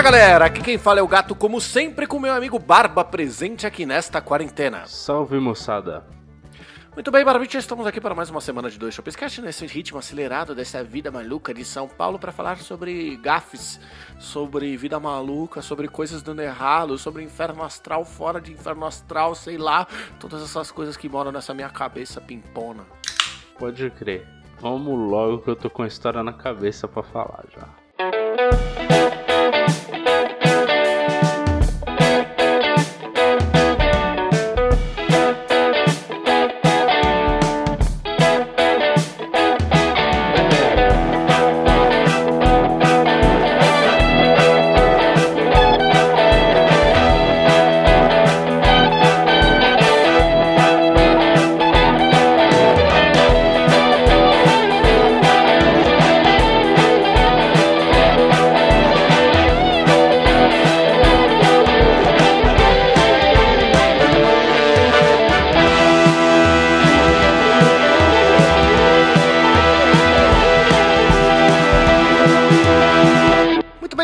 Fala galera, aqui quem fala é o gato, como sempre, com meu amigo Barba presente aqui nesta quarentena. Salve moçada. Muito bem, Barbite, estamos aqui para mais uma semana de dois Shopscast nesse ritmo acelerado dessa vida maluca de São Paulo para falar sobre gafes, sobre vida maluca, sobre coisas dando errado, sobre inferno astral, fora de inferno astral, sei lá, todas essas coisas que moram nessa minha cabeça pimpona. Pode crer. Vamos logo que eu tô com a história na cabeça para falar já.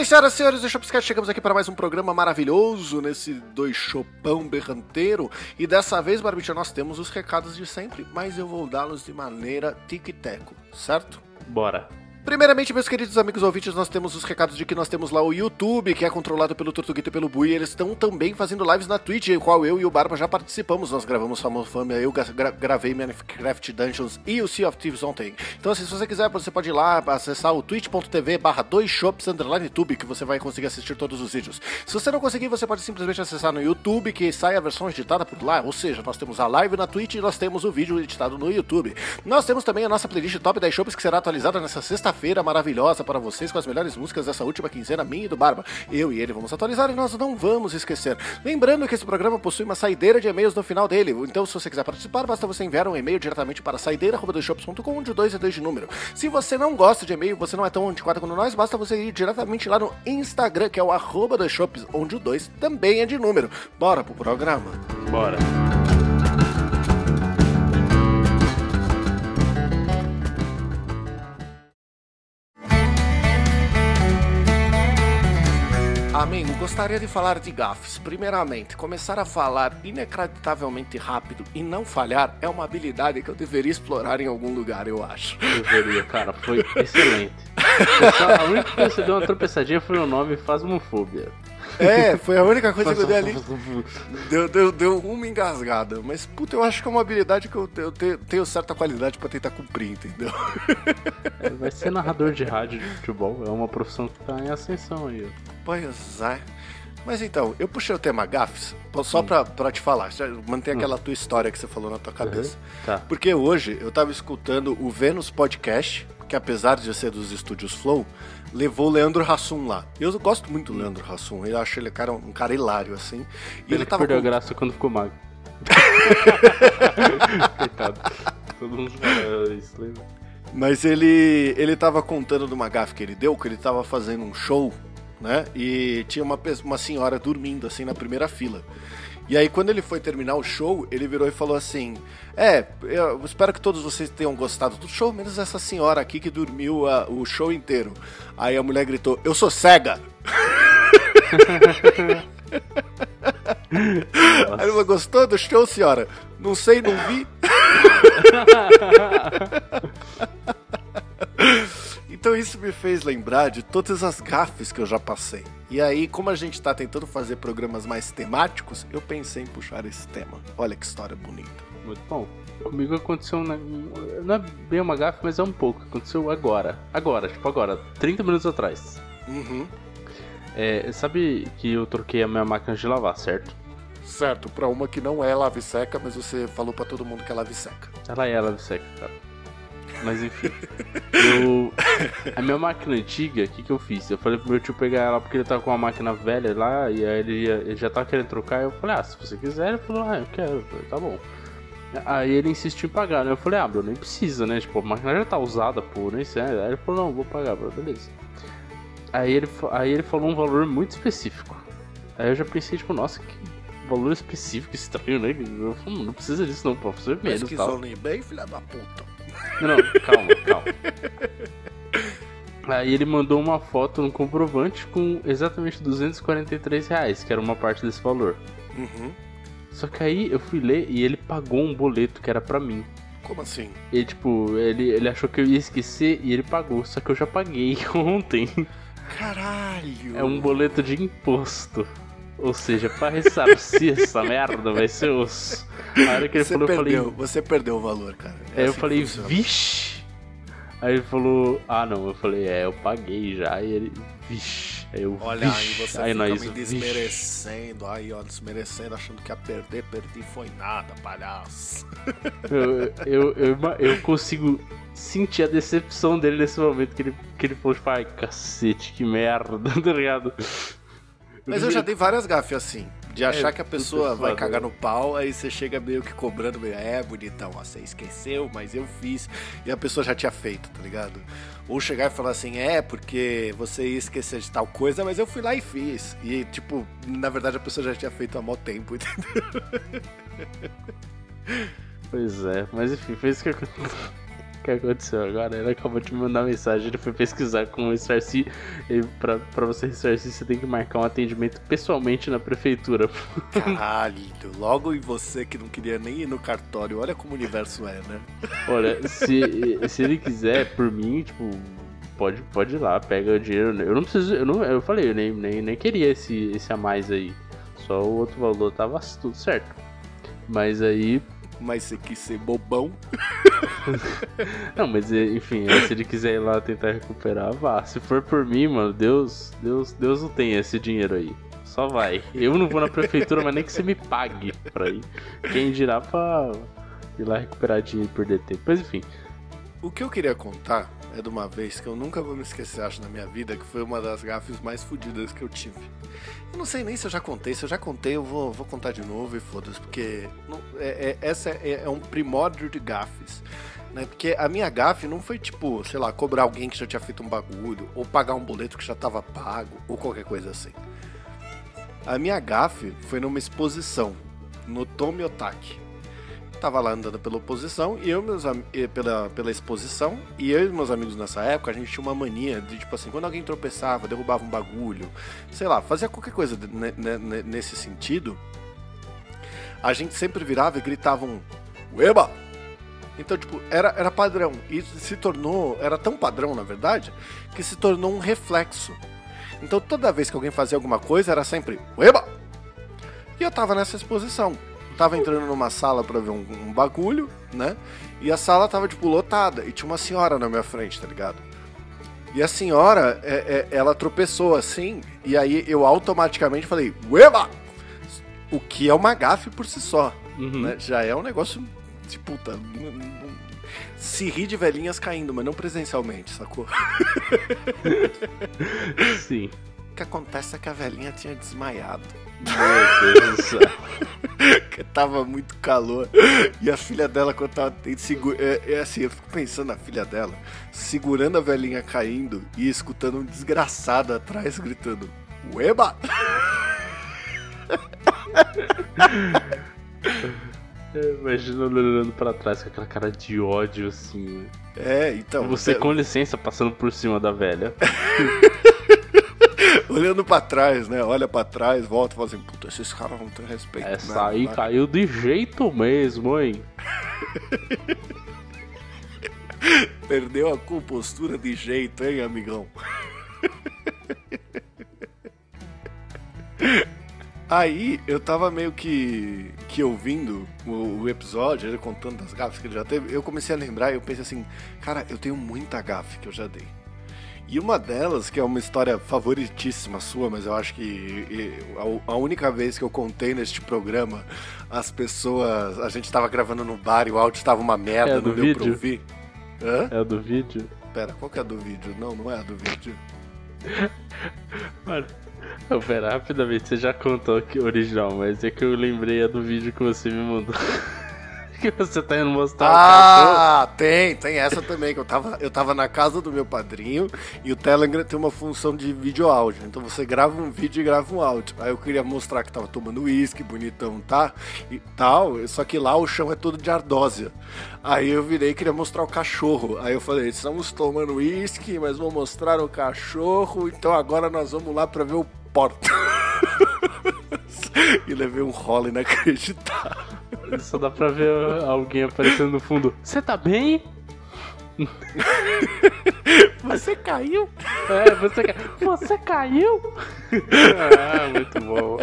Senhoras e senhores do Shopscast, chegamos aqui para mais um programa maravilhoso nesse dois chopão berranteiro. E dessa vez, Barbicha, nós temos os recados de sempre, mas eu vou dá-los de maneira tic-teco, certo? Bora. Primeiramente, meus queridos amigos ouvintes, nós temos os recados de que nós temos lá o YouTube, que é controlado pelo Tortuguito e pelo Bui. Eles estão também fazendo lives na Twitch, em qual eu e o Barba já participamos. Nós gravamos Famoso Fama, eu gra gravei Minecraft Dungeons e o Sea of Thieves ontem. Então, assim, se você quiser, você pode ir lá acessar o twitch.tv barra 2shops underline tube, que você vai conseguir assistir todos os vídeos. Se você não conseguir, você pode simplesmente acessar no YouTube, que sai a versão editada por lá. Ou seja, nós temos a live na Twitch e nós temos o vídeo editado no YouTube. Nós temos também a nossa playlist Top 10 Shops, que será atualizada nessa sexta-feira maravilhosa para vocês com as melhores músicas dessa última quinzena, minha e do Barba. Eu e ele vamos atualizar e nós não vamos esquecer. Lembrando que esse programa possui uma saideira de e-mails no final dele. Então, se você quiser participar, basta você enviar um e-mail diretamente para saideira.com, onde 2 é 2 de número. Se você não gosta de e-mail, você não é tão antiquado como nós, basta você ir diretamente lá no Instagram, que é o arroba 2shops, onde o 2 também é de número. Bora pro programa. Bora. Amigo, gostaria de falar de gafes. Primeiramente, começar a falar inacreditavelmente rápido e não falhar é uma habilidade que eu deveria explorar em algum lugar, eu acho. Deveria, cara. Foi excelente. Só a única coisa que você deu uma tropeçadinha foi o nome Fasmofobia. É, foi a única coisa que eu dei ali. Deu, deu, deu uma engasgada. Mas, puta, eu acho que é uma habilidade que eu, eu tenho, tenho certa qualidade pra tentar cumprir, entendeu? É, Vai ser narrador de rádio de futebol. É uma profissão que tá em ascensão aí. Pois é. Mas então, eu puxei o tema gafes só pra, pra te falar. Mantém aquela tua história que você falou na tua cabeça. Tá. Porque hoje eu tava escutando o Vênus Podcast, que apesar de ser dos estúdios Flow, levou o Leandro Hassum lá. Eu gosto muito do Leandro Hassum, eu acho ele cara, um cara hilário, assim. E Ele, ele tava perdeu com- a graça quando ficou magro. Coitado. Todo mundo fala isso, lembra? Mas ele, ele tava contando de uma gafe que ele deu, que ele tava fazendo um show, né? E tinha uma, uma senhora dormindo, assim, na primeira fila. E aí, quando ele foi terminar o show, ele virou e falou assim: É, eu espero que todos vocês tenham gostado do show, menos essa senhora aqui que dormiu a- o show inteiro. Aí a mulher gritou: Eu sou cega! Aí ele gostou do show, senhora? Não sei, não vi. Então isso me fez lembrar de todas as gafes que eu já passei. E aí, como a gente tá tentando fazer programas mais temáticos, eu pensei em puxar esse tema. Olha que história bonita. Muito bom. Comigo aconteceu. né, Não é bem uma gafe, mas é um pouco. Aconteceu agora. Agora, tipo agora. 30 minutos atrás. Uhum. É, sabe que eu troquei a minha máquina de lavar, certo? Certo, pra uma que não é lave seca, mas você falou pra todo mundo que é lave seca. Ela é ela seca, cara. Mas enfim. eu. A minha máquina antiga, o que, que eu fiz? Eu falei pro meu tio pegar ela porque ele tava com uma máquina velha lá e aí ele, ia- ele já tava querendo trocar. Eu falei, ah, se você quiser, ele falou, ah, eu quero. Falei, tá bom. Aí ele insistiu em pagar, né? Eu falei, ah, Bruno, nem precisa, né? Tipo, a máquina já tá usada, pô, nem sei. Aí ele falou, não, vou pagar, bro, beleza. Aí ele, aí ele falou um valor muito específico. Aí eu já pensei, tipo, nossa, que valor específico estranho, né? Eu falei, não precisa disso não, pô, você e tal. Pesquisou no eBay, filha da puta. Não, não, calma, calma. Aí ele mandou uma foto no comprovante com exatamente 243 reais, que era uma parte desse valor. Uhum. Só que aí eu fui ler e ele pagou um boleto que era pra mim. Como assim? E tipo, ele, ele achou que eu ia esquecer e ele pagou, só que eu já paguei ontem. Caralho! É um boleto de imposto. Ou seja, pra ressarcir essa merda vai ser osso. A hora que ele você falou, perdeu, eu falei. você perdeu o valor, cara. É Aí eu assim que falei, vixe! Aí ele falou, ah não, eu falei, é, eu paguei já. E ele, vixe. Aí eu, Olha aí, vixe. você aí fica nós, me vixe. desmerecendo, aí ó, desmerecendo, achando que ia perder, perdi foi nada, palhaço. Eu, eu, eu, eu consigo sentir a decepção dele nesse momento que ele, que ele falou, tipo, ai, cacete, que merda, tá ligado? Mas eu já dei várias gafes assim, de achar É, que a pessoa vai cagar no pau, aí você chega meio que cobrando, meio, é bonitão, ó, você esqueceu, mas eu fiz, e a pessoa já tinha feito, tá ligado? Ou chegar e falar assim, é, porque você ia esquecer de tal coisa, mas eu fui lá e fiz. E, tipo, na verdade a pessoa já tinha feito há mó tempo, entendeu? Pois é, mas enfim, foi isso que, acon- que aconteceu agora. Ele acabou de me mandar mensagem, ele foi pesquisar como ressarcir. E pra, você ressarcir, você tem que marcar um atendimento pessoalmente na prefeitura. Caralho, logo em você que não queria nem ir no cartório, olha como o universo é, né? Olha, se, se ele quiser, por mim, tipo, pode, pode ir lá, pega o dinheiro. Eu não preciso, eu, não, eu falei, eu nem, nem, nem queria esse, esse a mais aí. Só o outro valor tava tudo certo. Mas aí. Mas você quis ser bobão. Não, mas eh, enfim, aí se ele quiser ir lá tentar recuperar, vá. Se for por mim, mano, Deus, Deus, Deus não tem esse dinheiro aí. Só vai. Eu não vou na prefeitura, mas nem que você me pague pra ir. Quem dirá pra ir lá recuperar dinheiro perder tempo. Mas enfim. O que eu queria contar é de uma vez que eu nunca vou me esquecer, acho, na minha vida, que foi uma das gafes mais fodidas que eu tive. Eu não sei nem se eu já contei, se eu já contei, eu vou, vou contar de novo e foda-se, porque não- é, é- essa é, é um primórdio de gafes. Né? Porque a minha gafe não foi tipo, sei lá, cobrar alguém que já tinha feito um bagulho, ou pagar um boleto que já tava pago, ou qualquer coisa assim. A minha gafe foi numa exposição, no Tomi Otaki tava lá andando pela oposição e eu meus pela, pela exposição e eu e meus amigos nessa época a gente tinha uma mania de tipo assim quando alguém tropeçava derrubava um bagulho sei lá fazia qualquer coisa nesse sentido a gente sempre virava e gritava um Ueba! Então, tipo, era, era padrão. E se tornou. Era tão padrão, na verdade, que se tornou um reflexo. Então, toda vez que alguém fazia alguma coisa, era sempre Ueba! E eu tava nessa exposição. Tava entrando numa sala pra ver um, um bagulho, né? E a sala tava, tipo, lotada. E tinha uma senhora na minha frente, tá ligado? E a senhora, é- é- ela tropeçou assim. E aí eu automaticamente falei, Ueba! O que é uma gafe por si só Uhum. né? Já é um negócio de puta. Se ri de velhinhas caindo, mas não presencialmente, sacou? Sim. O que acontece é que a velhinha tinha desmaiado. Meu Deus do céu. Tava muito calor. E a filha dela, quando tava é, é assim, eu fico pensando na filha dela, segurando a velhinha caindo e escutando um desgraçado atrás gritando: Ueba! Imagina ele olhando pra trás com aquela cara de ódio assim. É, então. Você, é, com licença, passando por cima da velha. olhando pra trás, né? Olha pra trás, volta e fala assim: Puta, esses caras não têm respeito. Essa né? aí Vai- caiu de jeito mesmo, hein? Perdeu a compostura de jeito, hein, amigão? Aí eu tava meio que, que ouvindo o, o episódio, ele contando das gafes que ele já teve, eu comecei a lembrar e eu pensei assim, cara, eu tenho muita gafe que eu já dei. E uma delas, que é uma história favoritíssima sua, mas eu acho que a, única vez que eu contei neste programa, as pessoas. A gente tava gravando no bar e o áudio tava uma merda, É, não do deu pra vídeo? ouvir. Hã? É a do vídeo. Pera, qual que é a do vídeo? Não, não é a do vídeo. Mano, pera, rapidamente, você já contou o original, mas é que eu lembrei a do vídeo que você me mandou. que você tá indo mostrar Ah, tem, tem essa também, que eu tava, eu tava na casa do meu padrinho e o Telegram tem uma função de vídeo áudio. Então você grava um vídeo e grava um áudio. Aí eu queria mostrar que tava tomando uísque, bonitão, tá? E tal, só que lá o chão é todo de ardósia. Aí eu virei e queria mostrar o cachorro. Aí eu falei, estamos tomando uísque, mas vou mostrar o cachorro, então agora nós vamos lá pra ver o porto. e levei um rolo inacreditável. Só dá pra ver alguém aparecendo no fundo. Você tá bem? Você caiu? É, você, ca... você caiu? ah, muito bom.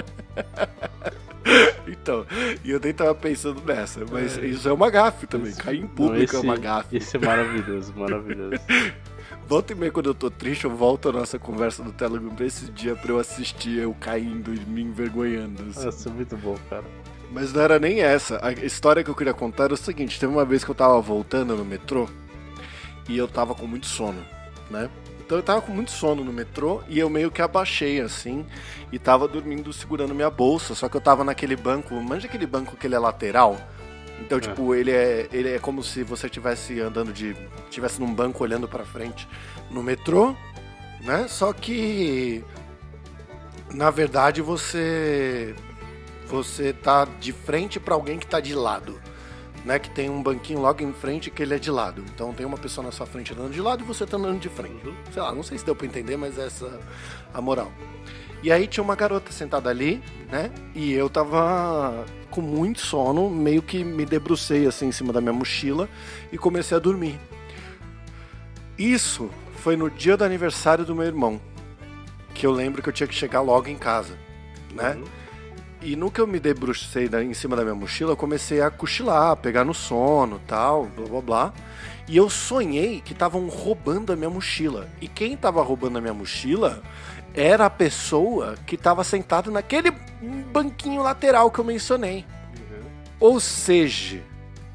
Então, e eu nem tava pensando nessa, mas é. isso é uma gafe também. Esse... Cair em público Não, esse, é uma gafe. Isso é maravilhoso, maravilhoso. Volta e meia, quando eu tô triste, eu volto a nossa conversa do Telegram pra esse dia pra eu assistir eu caindo e me envergonhando. Assim. Nossa, muito bom, cara. Mas não era nem essa. A história que eu queria contar era o seguinte: teve uma vez que eu tava voltando no metrô e eu tava com muito sono, né? Então eu tava com muito sono no metrô e eu meio que abaixei assim e tava dormindo segurando minha bolsa. Só que eu tava naquele banco, manja aquele banco que ele é lateral? Então, é. tipo, ele é, ele é como se você estivesse andando de. estivesse num banco olhando para frente no metrô, né? Só que. Na verdade, você você tá de frente para alguém que tá de lado. Né, que tem um banquinho logo em frente que ele é de lado. Então tem uma pessoa na sua frente andando de lado e você tá andando de frente. Sei lá, não sei se deu para entender, mas essa é a moral. E aí tinha uma garota sentada ali, né? E eu tava com muito sono, meio que me debrucei assim em cima da minha mochila e comecei a dormir. Isso foi no dia do aniversário do meu irmão, que eu lembro que eu tinha que chegar logo em casa, né? Uhum. E no que eu me debrucei em cima da minha mochila, eu comecei a cochilar, a pegar no sono, tal, blá blá blá. E eu sonhei que estavam roubando a minha mochila. E quem estava roubando a minha mochila era a pessoa que estava sentada naquele banquinho lateral que eu mencionei. Uhum. Ou seja,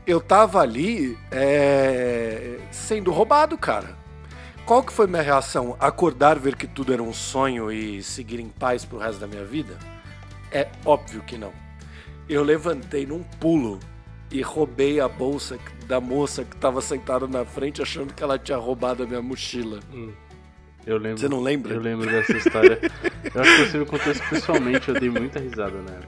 eu tava ali é, sendo roubado, cara. Qual que foi minha reação? Acordar, ver que tudo era um sonho e seguir em paz pro resto da minha vida? É óbvio que não. Eu levantei num pulo e roubei a bolsa da moça que estava sentada na frente, achando que ela tinha roubado a minha mochila. Hum. Eu lembro. Você não lembra? Eu lembro dessa história. eu acho que você me contou isso pessoalmente, eu dei muita risada né?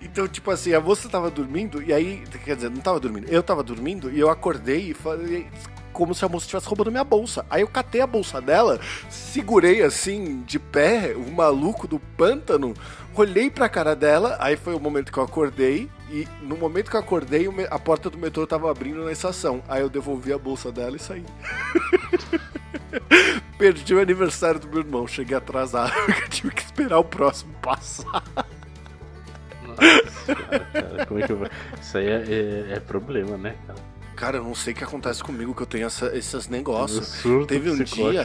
Então, tipo assim, a moça tava dormindo, e aí, quer dizer, não tava dormindo, eu tava dormindo, e eu acordei e falei, como se a moça estivesse roubando minha bolsa. Aí eu catei a bolsa dela, segurei assim, de pé, o maluco do pântano, olhei pra cara dela, aí foi o momento que eu acordei, e no momento que eu acordei, a porta do metrô tava abrindo na estação. Aí eu devolvi a bolsa dela e saí. Perdi o aniversário do meu irmão, cheguei atrasado, tive que esperar o próximo passar. Nossa, cara, como é que eu... Isso aí é, é, é problema, né, cara? Cara, eu não sei o que acontece comigo que eu tenho essa, esses negócios. Teve um dia.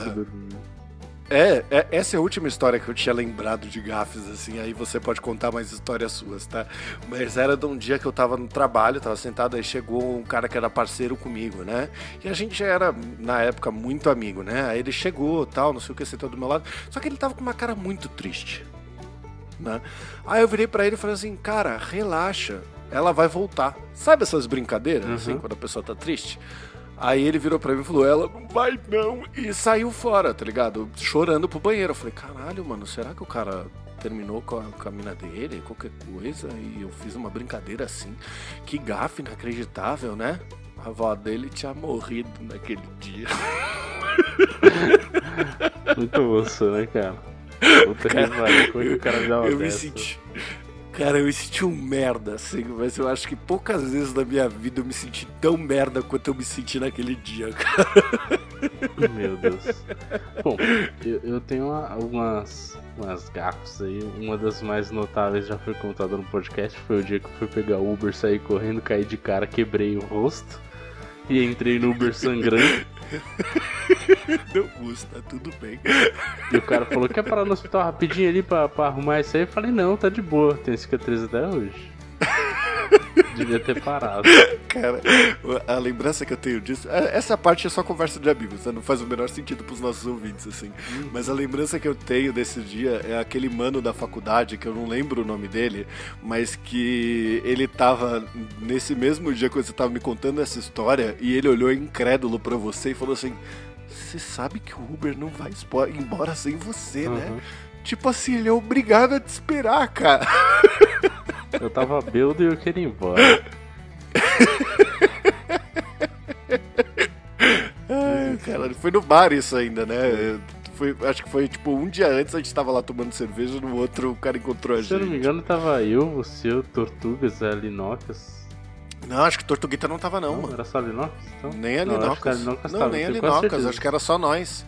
É, é, essa é a última história que eu tinha lembrado de gafes, assim, aí você pode contar mais histórias suas, tá? Mas era de um dia que eu tava no trabalho, tava sentado, aí chegou um cara que era parceiro comigo, né? E a gente era, na época, muito amigo, né? Aí ele chegou, tal, não sei o que, sentou do meu lado, só que ele tava com uma cara muito triste, né? Aí eu virei para ele e falei assim, cara, relaxa, ela vai voltar. Sabe essas brincadeiras, uhum. assim, quando a pessoa tá triste? Aí ele virou pra mim e falou, ela não vai não, e saiu fora, tá ligado? Chorando pro banheiro. Eu falei, caralho, mano, será que o cara terminou com a, com a mina dele, qualquer coisa, e eu fiz uma brincadeira assim? Que gafe inacreditável, né? A avó dele tinha morrido naquele dia. Muito osso, né, cara? Puta cara, que pariu, como é que o cara me dá uma Eu dessa? me senti... Cara, eu me senti um merda, assim, mas eu acho que poucas vezes na minha vida eu me senti tão merda quanto eu me senti naquele dia, cara. Meu Deus. Bom, eu, eu tenho algumas umas gafas aí. Uma das mais notáveis já foi contada no podcast. Foi o dia que eu fui pegar o Uber, saí correndo, caí de cara, quebrei o rosto. E entrei no Uber sangrando. Não custa, tudo bem. E o cara falou: quer parar no hospital rapidinho ali pra, pra arrumar isso aí? Eu falei: não, tá de boa, tem cicatriz até hoje. devia ter parado. Cara, a lembrança que eu tenho disso. é- Essa parte é só conversa de amigos, né? não faz o menor sentido pros nossos ouvintes, assim. Mas a lembrança que eu tenho desse dia é aquele mano da faculdade, que eu não lembro o nome dele, mas que ele tava nesse mesmo dia que você tava me contando essa história, e ele olhou incrédulo pra você e falou assim: Você sabe que o Uber não vai embora sem você, né? Uhum. Tipo assim, ele é obrigado a te esperar, cara. Eu tava bêbado e eu queria ir embora. Ai, cara, foi no bar isso ainda, né? Foi, acho que foi tipo um dia antes a gente tava lá tomando cerveja, no outro o cara encontrou a Se eu não me gente. engano, tava eu, você, o Tortugas, a Linocas. Não, acho que Tortuguita não tava não, mano. Era só Linocas? Então? Nem a Não, Linocas. Não, tava, nem a Linocas, acho que era só nós.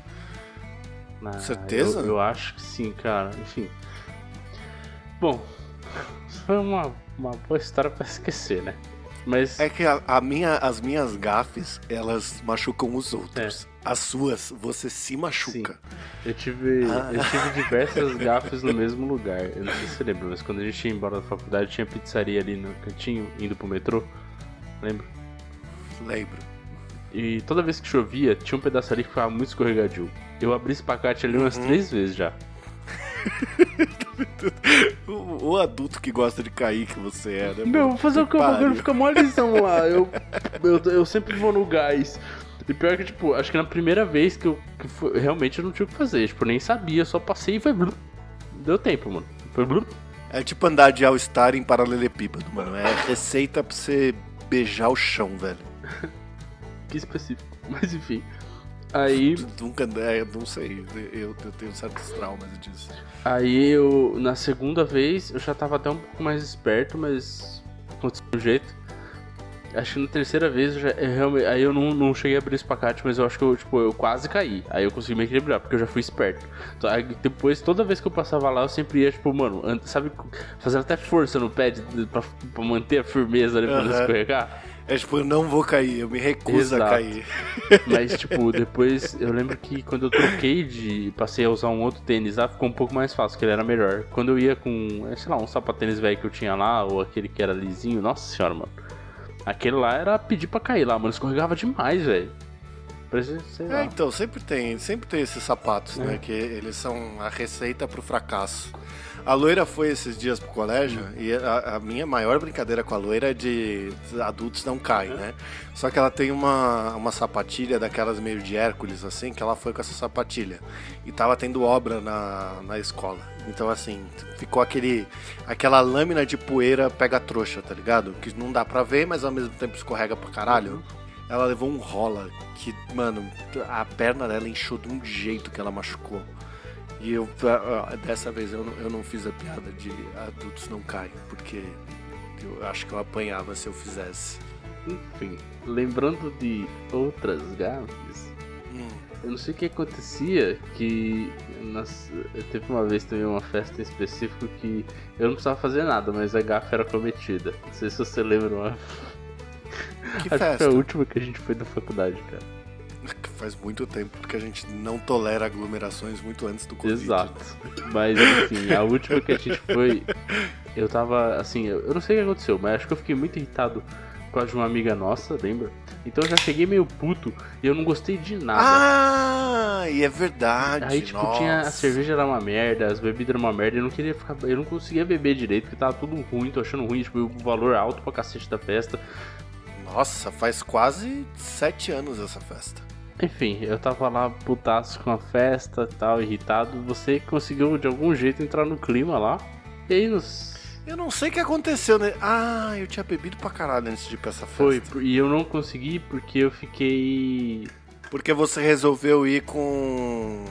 Ah, Certeza? Eu, eu acho que sim, cara. Enfim. Bom, foi uma, uma boa história pra esquecer, né? Mas É que a, a minha, as minhas gafes, elas machucam os outros. As suas, você se machuca. eu tive, Ah. eu tive diversas gafes no mesmo lugar. Eu não sei se você lembra, mas quando a gente ia embora da faculdade, tinha pizzaria ali no cantinho, indo pro metrô. Lembra? Lembro. E toda vez que chovia, tinha um pedaço ali que ficava muito escorregadio. Eu abri esse pacote ali umas Uhum. três vezes já. O, o adulto que gosta de cair que você é, né? Meu, vou fazer o que? O bagulho fica molezão lá. Eu, eu, eu sempre vou no gás. E pior que, tipo, acho que na primeira vez que eu que foi- realmente eu não tinha o que fazer. Tipo, eu nem sabia, só passei e foi. Deu tempo, mano. Foi. blu. É tipo andar de All-Star em paralelepípedo, mano. É receita pra você beijar o chão, velho. Que específico. Mas enfim. Aí, Nunca, é, não sei. Eu, eu tenho certos traumas disso. aí eu, na segunda vez, eu já tava até um pouco mais esperto, mas aconteceu de um jeito. Acho que na terceira vez, eu já, eu realmente, aí eu não, não cheguei a abrir esse pacote, mas eu acho que eu, tipo, eu quase caí. Aí eu consegui me equilibrar, porque eu já fui esperto. Então, aí depois, toda vez que eu passava lá, eu sempre ia, tipo, mano, an- sabe, fazendo até força no pé de, de- pra, pra manter a firmeza ali pra não Aham. escorregar. É tipo, eu não vou cair, eu me recuso a Exato. cair. Mas, tipo, depois eu lembro que quando eu troquei de. passei a usar um outro tênis lá, ficou um pouco mais fácil, que ele era melhor. Quando eu ia com, sei lá, um sapatênis velho que eu tinha lá, ou aquele que era lisinho, nossa senhora, mano. Aquele lá era pedir pra cair lá, mano. Escorregava demais, velho. Sei lá. É, então, sempre tem, sempre tem esses sapatos, É. né? Que eles são a receita pro fracasso. A loira foi esses dias pro colégio e a, a minha maior brincadeira com a loira é de adultos não caem, né? Só que ela tem uma, uma sapatilha daquelas meio de Hércules, assim, que ela foi com essa sapatilha. E tava tendo obra na, na escola. Então, assim, ficou aquele aquela lâmina de poeira pega-trouxa, tá ligado? Que não dá pra ver, mas ao mesmo tempo escorrega pra caralho. Ela levou um rola que, mano, a perna dela inchou de um jeito que ela machucou. E eu, ah, ah, dessa vez eu não, eu não fiz a piada de adultos não caem, porque eu acho que eu apanhava se eu fizesse. Enfim, lembrando de outras gafes, Hum. eu não sei o que acontecia, que nas, teve uma vez também uma festa em específico que eu não precisava fazer nada, mas a gafe era prometida. Não sei se você lembra uma. Que Acho que festa? foi a última que a gente foi da faculdade, cara. Faz muito tempo porque a gente não tolera aglomerações muito antes do Covid. Exato. Mas enfim, a última que a gente foi, eu tava assim, eu eu não sei o que aconteceu, mas acho que eu fiquei muito irritado por causa de uma amiga nossa, lembra? Então eu já cheguei meio puto e eu não gostei de nada. Ah, e é verdade. Aí, tipo, nossa. tinha. A cerveja era uma merda, as bebidas eram uma merda, eu não queria ficar. Eu não conseguia beber direito, porque tava tudo ruim, tô achando ruim, tipo, o valor alto pra cacete da festa. Nossa, faz quase sete anos essa festa. Enfim, eu tava lá putaço com a festa e tal, irritado. Você conseguiu de algum jeito entrar no clima lá. E aí nos. Eu não sei o que aconteceu, né? Ah, eu tinha bebido pra caralho antes de ir pra essa festa. Foi, e eu não consegui porque eu fiquei. Porque você resolveu ir com.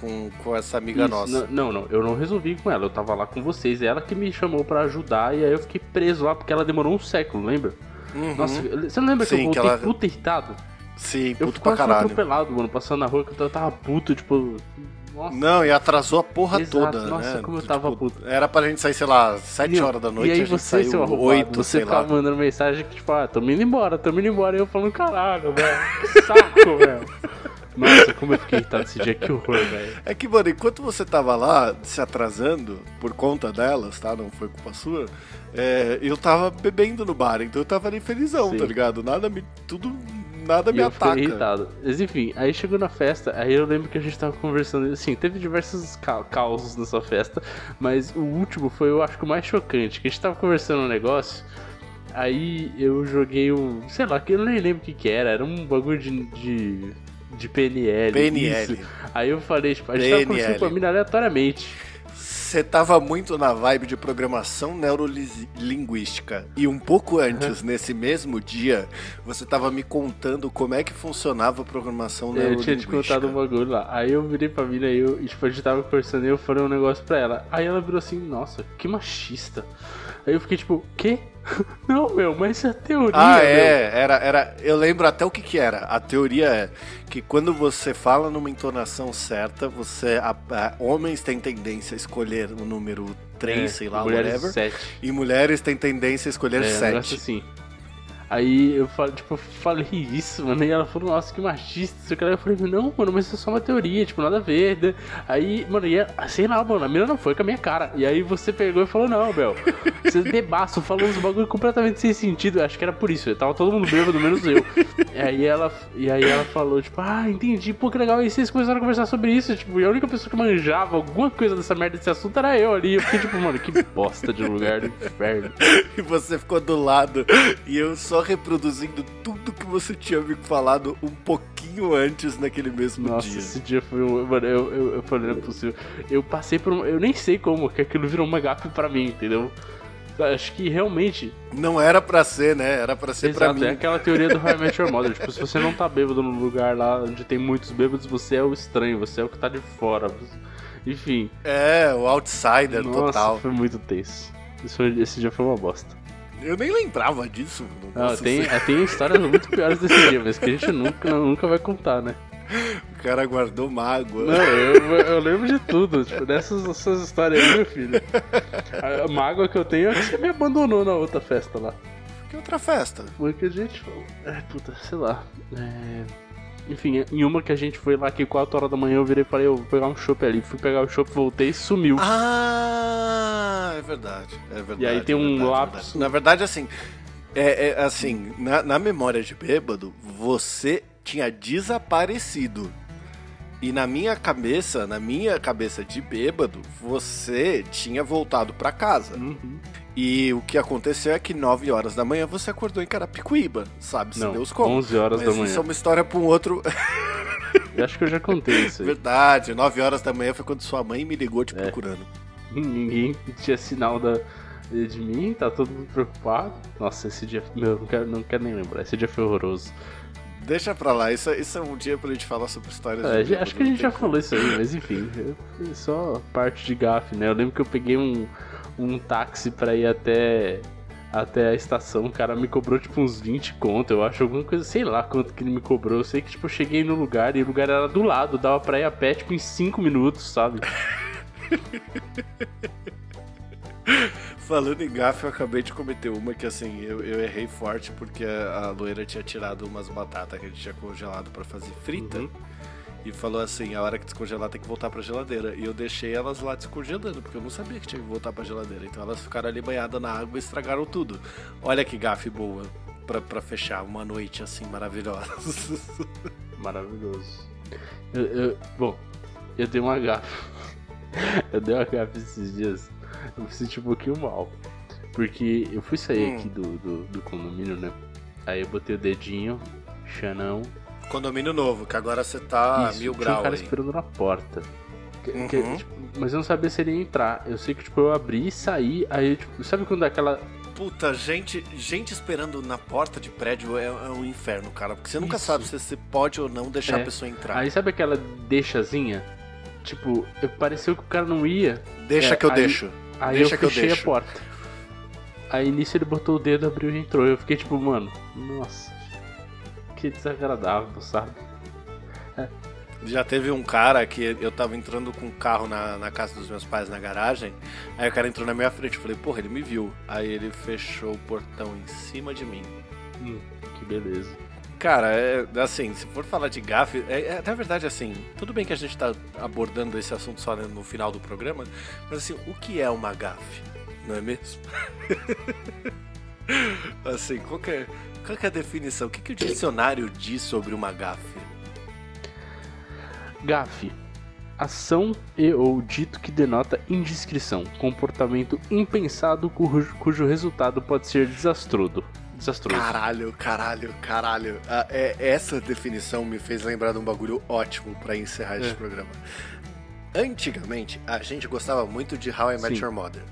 com, com essa amiga Isso, nossa. Não, não, eu não resolvi ir com ela, eu tava lá com vocês. Ela que me chamou pra ajudar e aí eu fiquei preso lá porque ela demorou um século, lembra? Uhum. Nossa, você lembra que Sim, eu que voltei ela- puta irritado? Sim, Eu puto pra caralho. atropelado, mano, passando na rua que eu tava puto, tipo. Nossa. Não, e atrasou a porra Exato, toda, nossa, né? como eu tava puto. Era pra gente sair, sei lá, 7 E- horas da noite, e aí a gente você, saiu seu arrombado, 8, você sei lá. ficava mandando mensagem que, tipo, ah, tamo indo embora, tamo indo embora. E eu falando, caralho, velho, que saco, velho. Nossa, como eu fiquei irritado esse dia, que horror, velho. É que, mano, enquanto você tava lá se atrasando por conta delas, tá? Não foi culpa sua. É, eu tava bebendo no bar, então eu tava ali felizão, Sim. tá ligado? Nada me. Tudo. Nada E me eu fiquei ataca. irritado. Mas enfim, aí chegou na festa, aí eu lembro que a gente tava conversando, assim, teve diversos ca causos nessa festa, mas o último foi, eu acho que o mais chocante, que a gente tava conversando um negócio, aí eu joguei um, sei lá, que eu nem lembro o que que era, era um bagulho de... de... De PNL. PNL. isso. Aí eu falei, tipo, a gente tava PNL. conversando com a mina aleatoriamente. Você tava muito na vibe de programação neurolinguística. E um pouco antes, nesse mesmo dia, você tava me contando como é que funcionava a programação É, Eu tinha te neurolinguística. contado um bagulho lá. Aí eu virei pra mina e eu, tipo, a gente tava conversando e eu falei um negócio pra ela. Aí ela virou assim, nossa, que machista. Aí eu fiquei tipo, quê? Não, meu, mas é teoria, Ah, meu. é, era, era. Eu lembro até o que que era. A teoria é que quando você fala numa entonação certa, você. a- a- homens têm tendência a escolher o número 3, É, sei lá, mulheres whatever. sete. E mulheres têm tendência a escolher É, 7. negócio assim. Aí eu falei, tipo, eu falei isso, mano, e ela falou, nossa, que machista, isso que. Eu falei, não, mano, mas isso é só uma teoria, tipo, nada a ver, né? Aí, mano, e ela, sei lá, mano, a mina não foi com a minha cara. E aí você pegou e falou, não, Bel, você bebaço, falou uns bagulho completamente sem sentido. Eu acho que era por isso, tava todo mundo bêbado, menos eu. E aí ela, e aí ela falou, tipo, ah, entendi, pô, que legal. E vocês começaram a conversar sobre isso, tipo, e a única pessoa que manjava alguma coisa dessa merda desse assunto era eu ali. Eu fiquei tipo, mano, que bosta de lugar do inferno. E você ficou do lado e eu só reproduzindo tudo que você tinha me falado um pouquinho antes naquele mesmo Nossa, dia. esse dia foi um. Mano, eu, eu, eu falei, não é possível. Eu passei por um. Eu nem sei como que aquilo virou uma gafe pra mim, entendeu? Acho que realmente. Não era pra ser, né? Era pra ser pra Exato, mim. é aquela teoria do How I Met Your Mother. Tipo, se você não tá bêbado num lugar lá onde tem muitos bêbados, você é o estranho, você é o que tá de fora. Enfim. É, o outsider nossa, total. foi muito tenso. Foi- esse dia foi uma bosta. Eu nem lembrava disso. Não, Nossa, tem, é, tem histórias muito piores desse dia, mas que a gente nunca, nunca vai contar, né? O cara guardou mágoa. Não, eu, eu lembro de tudo, tipo, dessas, dessas histórias aí, meu filho. A mágoa que eu tenho é que você me abandonou na outra festa lá. Que outra festa? Foi que a gente. É, puta, sei lá. É... Enfim, em uma que a gente foi lá que 4 horas da manhã eu virei e falei, eu vou pegar um chopp ali. Fui pegar o chopp, voltei e sumiu. Ah, é verdade. É verdade. E aí tem é um verdade, é lapso. verdade. Na verdade, assim, é, é, assim, na, na memória de bêbado, você tinha desaparecido. E na minha cabeça, na minha cabeça de bêbado, você tinha voltado pra casa. Uhum. E o que aconteceu é que 9 horas da manhã você acordou em Carapicuíba, sabe? Se Deus como. 11 horas Mas da isso é manhã. uma história pra um outro. Eu acho que eu já contei isso aí. Verdade, 9 horas da manhã foi quando sua mãe me ligou É. te procurando. Ninguém tinha sinal da, de mim, tá todo mundo preocupado. Nossa, esse dia. Meu, não quero, não quero nem lembrar. Esse dia foi horroroso. Deixa pra lá, isso, isso é um dia pra gente falar sobre histórias É, de acho que a gente já tem falou isso aí, mas enfim, só parte de gafe, né? Eu lembro que eu peguei um, um táxi pra ir até, até a estação, o cara me cobrou tipo uns 20 conto, eu acho, alguma coisa, sei lá quanto que ele me cobrou. Eu sei que tipo, eu cheguei no lugar e o lugar era do lado, dava pra ir a pé tipo em 5 minutos, sabe? Falando em gafe, eu acabei de cometer uma que assim, eu, eu errei forte porque a, a loira tinha tirado umas batatas que a gente tinha congelado pra fazer frita. Uhum. E falou assim, a hora que descongelar tem que voltar pra geladeira. E eu deixei elas lá descongelando, porque eu não sabia que tinha que voltar pra geladeira. Então elas ficaram ali banhadas na água e estragaram tudo. Olha que gafe boa pra, pra fechar uma noite assim maravilhosa. Maravilhoso. Eu, eu- bom, eu dei uma gafe. eu dei uma gafe esses dias. Eu me senti um pouquinho mal. Porque eu fui sair Hum. aqui do, do, do condomínio, né? Aí eu botei o dedinho, Xanão. Condomínio novo, que agora você tá Isso, mil tinha um graus cara aí. esperando na porta. Que- que, Uhum. tipo, mas eu não sabia se ele ia entrar. Eu sei que tipo, eu abri e saí. Aí, tipo, sabe quando aquela. Puta, gente, gente esperando na porta de prédio é, é um inferno, cara. Porque você nunca Isso. sabe se você pode ou não deixar É. a pessoa entrar. Aí sabe aquela deixazinha? Tipo, eu- pareceu que o cara não ia. Deixa É, que eu aí- deixo. Aí Deixa eu que eu fechei a deixo. porta. Aí nisso ele botou o dedo, abriu e entrou. Eu fiquei tipo, mano, nossa, desagradável, sabe? Já teve um cara que eu tava entrando com o carro na, na casa dos meus pais na garagem. Aí o cara entrou na minha frente. Eu falei, porra, ele me viu. Aí ele fechou o portão em cima de mim. Hum, que beleza. Cara, é, assim, se for falar de gafe, é, é, na verdade, assim, tudo bem que a gente tá abordando esse assunto só no final do programa, mas assim, o que é uma gafe? Não é mesmo? assim, qual é, qual é a definição? O que, que o dicionário diz sobre uma gafe? Gafe. Ação e ou dito que denota indiscrição, comportamento impensado cujo, cujo resultado pode ser desastroso. Desastroso. Caralho, caralho, caralho. Ah, é, essa definição me fez lembrar de um bagulho ótimo para encerrar é. esse programa. Antigamente, a gente gostava muito de How I Met Sim. Your Mother.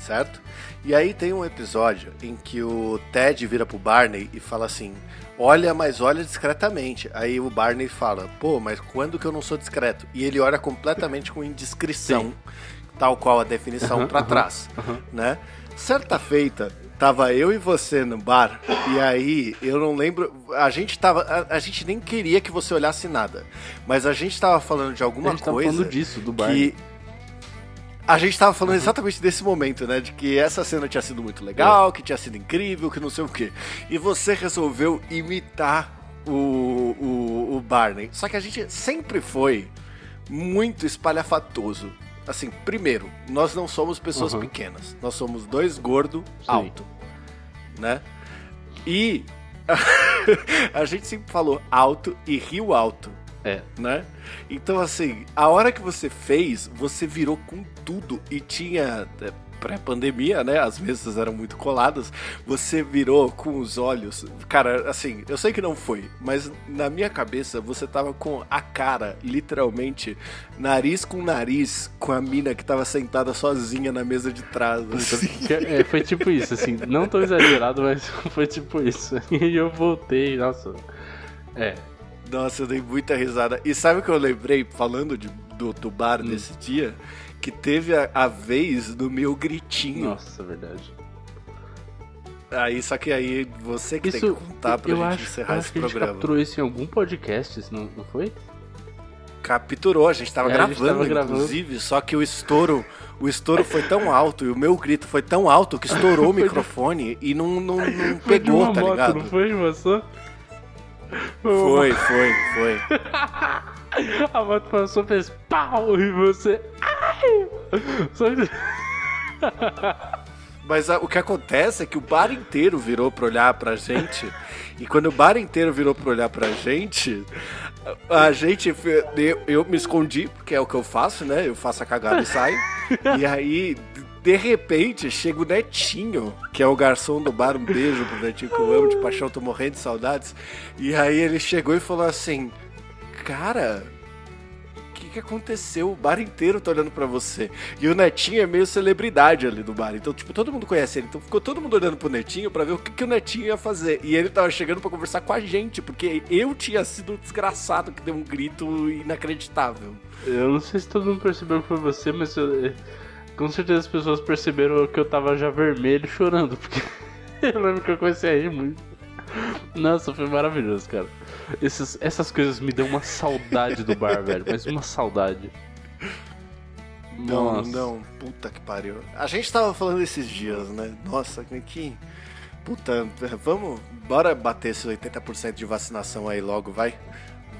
Certo? E aí tem um episódio em que o Ted vira pro Barney e fala assim: Olha, mas olha discretamente. Aí o Barney fala: Pô, mas quando que eu não sou discreto? E ele olha completamente com indiscrição, Sim. tal qual a definição para trás, né? Certa feita, Tava eu e você no bar, e aí eu não lembro. A gente tava. A, a, gente nem queria que você olhasse nada. Mas a gente tava falando de alguma a gente coisa. Tava falando disso, do bar. Que a gente tava falando uhum. exatamente desse momento, né? De que essa cena tinha sido muito legal, é. que tinha sido incrível, que não sei o quê. E você resolveu imitar o, o, o Barney. Só que a gente sempre foi muito espalhafatoso. Assim, primeiro, nós não somos pessoas uhum. pequenas. Nós somos dois gordo alto, né? E a gente sempre falou alto e rio alto. É. Né? Então, assim, a hora que você fez, você virou com tudo e tinha é, pré-pandemia, né? As mesas eram muito coladas. Você virou com os olhos. Cara, assim, eu sei que não foi, mas na minha cabeça você tava com a cara, literalmente, nariz com nariz, com a mina que tava sentada sozinha na mesa de trás. Assim. É, foi tipo isso, assim. Não tão exagerado, mas foi tipo isso. E eu voltei, nossa. É. Nossa, eu dei muita risada. E sabe o que eu lembrei, falando de, do, do bar hum. desse dia? que teve a, a vez do meu gritinho. Nossa, verdade. Aí, só que aí você que isso, tem que contar pra gente acho, encerrar esse programa. A gente capturou isso em algum podcast, não, não foi? Capturou, a gente tava, é, gravando, gente tava inclusive, gravando. só que o estouro, o estouro foi tão alto e o meu grito foi tão alto que estourou o microfone e não, não, não pegou, tá moto, ligado? Não foi, moça? Foi, foi, foi. A moto passou, fez pau e você. Ai! Só Mas a, o que acontece é que o bar inteiro virou pra olhar pra gente. E quando o bar inteiro virou pra olhar pra gente, a, a gente. Eu, eu, me escondi, porque é o que eu faço, né? Eu faço a cagada e saio. E aí, de repente, chega o Netinho, que é o garçom do bar. Um beijo pro Netinho que eu amo de paixão, tô morrendo de saudades. E aí ele chegou e falou assim: Cara, o que, aconteceu? O bar inteiro tá olhando para você. E o Netinho é meio celebridade ali do bar. Então, tipo, todo mundo conhece ele. Então ficou todo mundo olhando pro Netinho para ver o que, que o Netinho ia fazer. E ele tava chegando para conversar com a gente, porque eu tinha sido o desgraçado que deu um grito inacreditável. Eu não sei se todo mundo percebeu que foi você, mas eu com certeza as pessoas perceberam que eu tava já vermelho chorando, porque eu lembro que eu comecei a rir muito. Nossa, foi maravilhoso, cara. Essas, essas coisas me dão uma saudade do bar, velho, mas uma saudade. Não, Nossa. não, puta que pariu. A gente tava falando esses dias, né? Nossa, que. Puta, vamos. Bora bater esses 80% de vacinação aí logo, vai?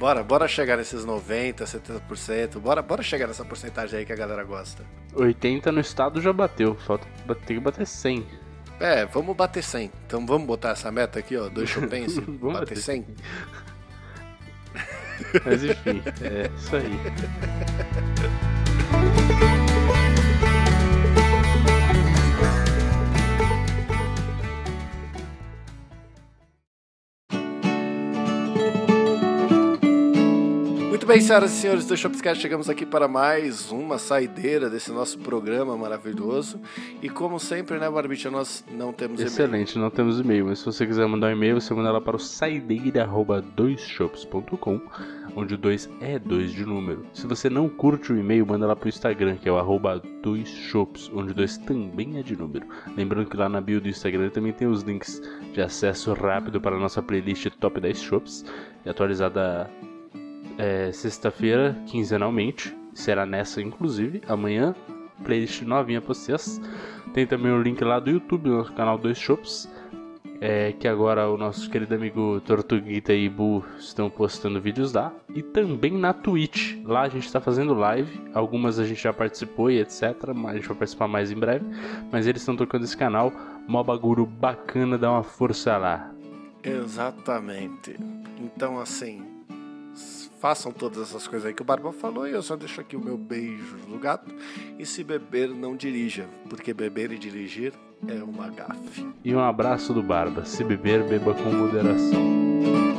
Bora, bora chegar nesses 90, 70%. Bora, bora chegar nessa porcentagem aí que a galera gosta. 80 no estado já bateu, falta tem que bater 100. É, vamos bater 100. Então vamos botar essa meta aqui, ó, dois Chopins, bater, bater 100. Mas enfim, é isso aí. bem, senhoras e senhores do Shopscast, chegamos aqui para mais uma saideira desse nosso programa maravilhoso. E como sempre, né, Barbicha, nós não temos e-mail. Excelente, não temos e-mail, mas se você quiser mandar um e-mail, você manda lá para o saideira.doisshops.com, onde o 2 é 2 de número. Se você não curte o e-mail, manda lá para o Instagram, que é o arroba doisshops, onde o 2 também é de número. Lembrando que lá na bio do Instagram também tem os links de acesso rápido para a nossa playlist Top 10 Shops, atualizada é, sexta-feira, quinzenalmente. Será nessa, inclusive. Amanhã, playlist novinha pra vocês. Tem também o link lá do YouTube, no canal Dois Shops. é que agora o nosso querido amigo Tortuguita e Bu estão postando vídeos lá. E também na Twitch. Lá a gente está fazendo live. Algumas a gente já participou e etc. A gente vai participar mais em breve. Mas eles estão tocando esse canal. Mó bagulho bacana, dá uma força lá. Exatamente. Então, assim, façam todas essas coisas aí que o Barba falou e eu só deixo aqui o meu beijo no gato. E se beber, não dirija, porque beber e dirigir é uma gafe. E um abraço do Barba. Se beber, beba com moderação.